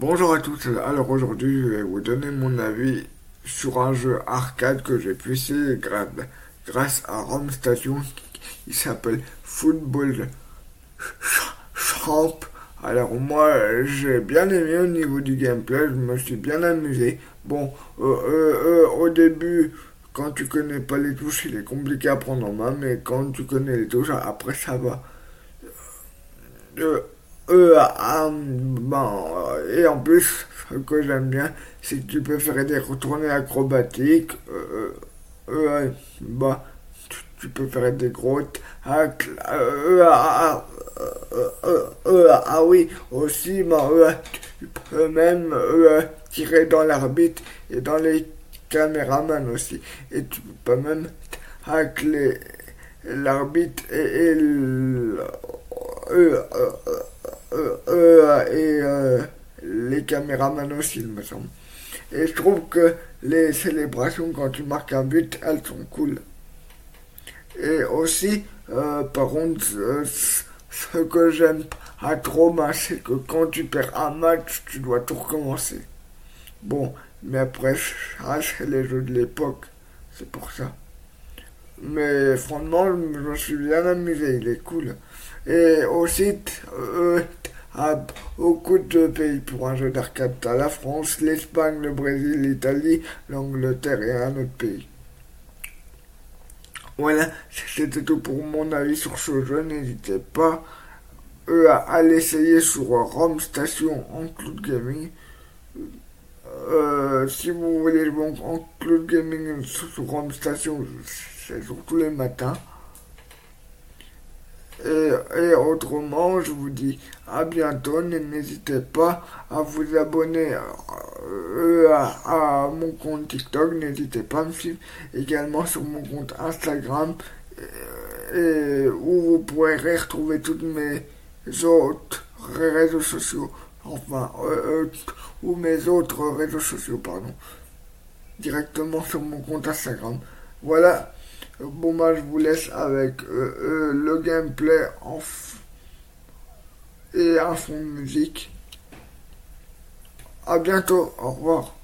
Bonjour à tous, alors aujourd'hui je vais vous donner mon avis sur un jeu arcade que j'ai pu essayer grâce à Rome Station qui s'appelle Football Champ. Alors moi j'ai bien aimé au niveau du gameplay, je me suis bien amusé. Bon, euh, euh, euh, au début, quand tu connais pas les touches, il est compliqué à prendre en main, mais quand tu connais les touches, après ça va. Euh, ah, et en plus, ce que j'aime bien, c'est que tu peux faire des retournées acrobatiques. Euh, bah, tu, peux faire des gros tacles. Ah, ah, oui, aussi, bah, tu peux même tirer dans l'arbitre et dans les caméramans aussi. Et tu peux même tacler l'arbitre et, et euh, euh, et euh, les caméramans aussi, il me semble. Et je trouve que les célébrations quand tu marques un but, elles sont cool. Et aussi, par contre, ce que j'aime pas trop, c'est que quand tu perds un match, tu dois tout recommencer. Bon, mais après, ça, c'est les jeux de l'époque. C'est pour ça. Mais franchement, je me suis bien amusé, il est cool. Et aussi, euh, à beaucoup de pays pour un jeu d'arcade. à la France, l'Espagne, le Brésil, l'Italie, l'Angleterre et un autre pays. Voilà, c'était tout pour mon avis sur ce jeu. N'hésitez pas euh, à l'essayer sur Rome Station en Cloud Gaming. Euh, si vous voulez jouer en Cloud Gaming sur Rome Station, c'est tous les matins. Et, autrement, je vous dis à bientôt. N'hésitez pas à vous abonner euh, à, mon compte TikTok. N'hésitez pas à me suivre également sur mon compte Instagram et, où vous pourrez retrouver toutes mes autres réseaux sociaux. Enfin, euh, euh, ou mes autres réseaux sociaux, pardon. Directement sur mon compte Instagram. Voilà. Bon, bah, je vous laisse avec euh, euh, le gameplay en et un fond de musique. À bientôt, au revoir.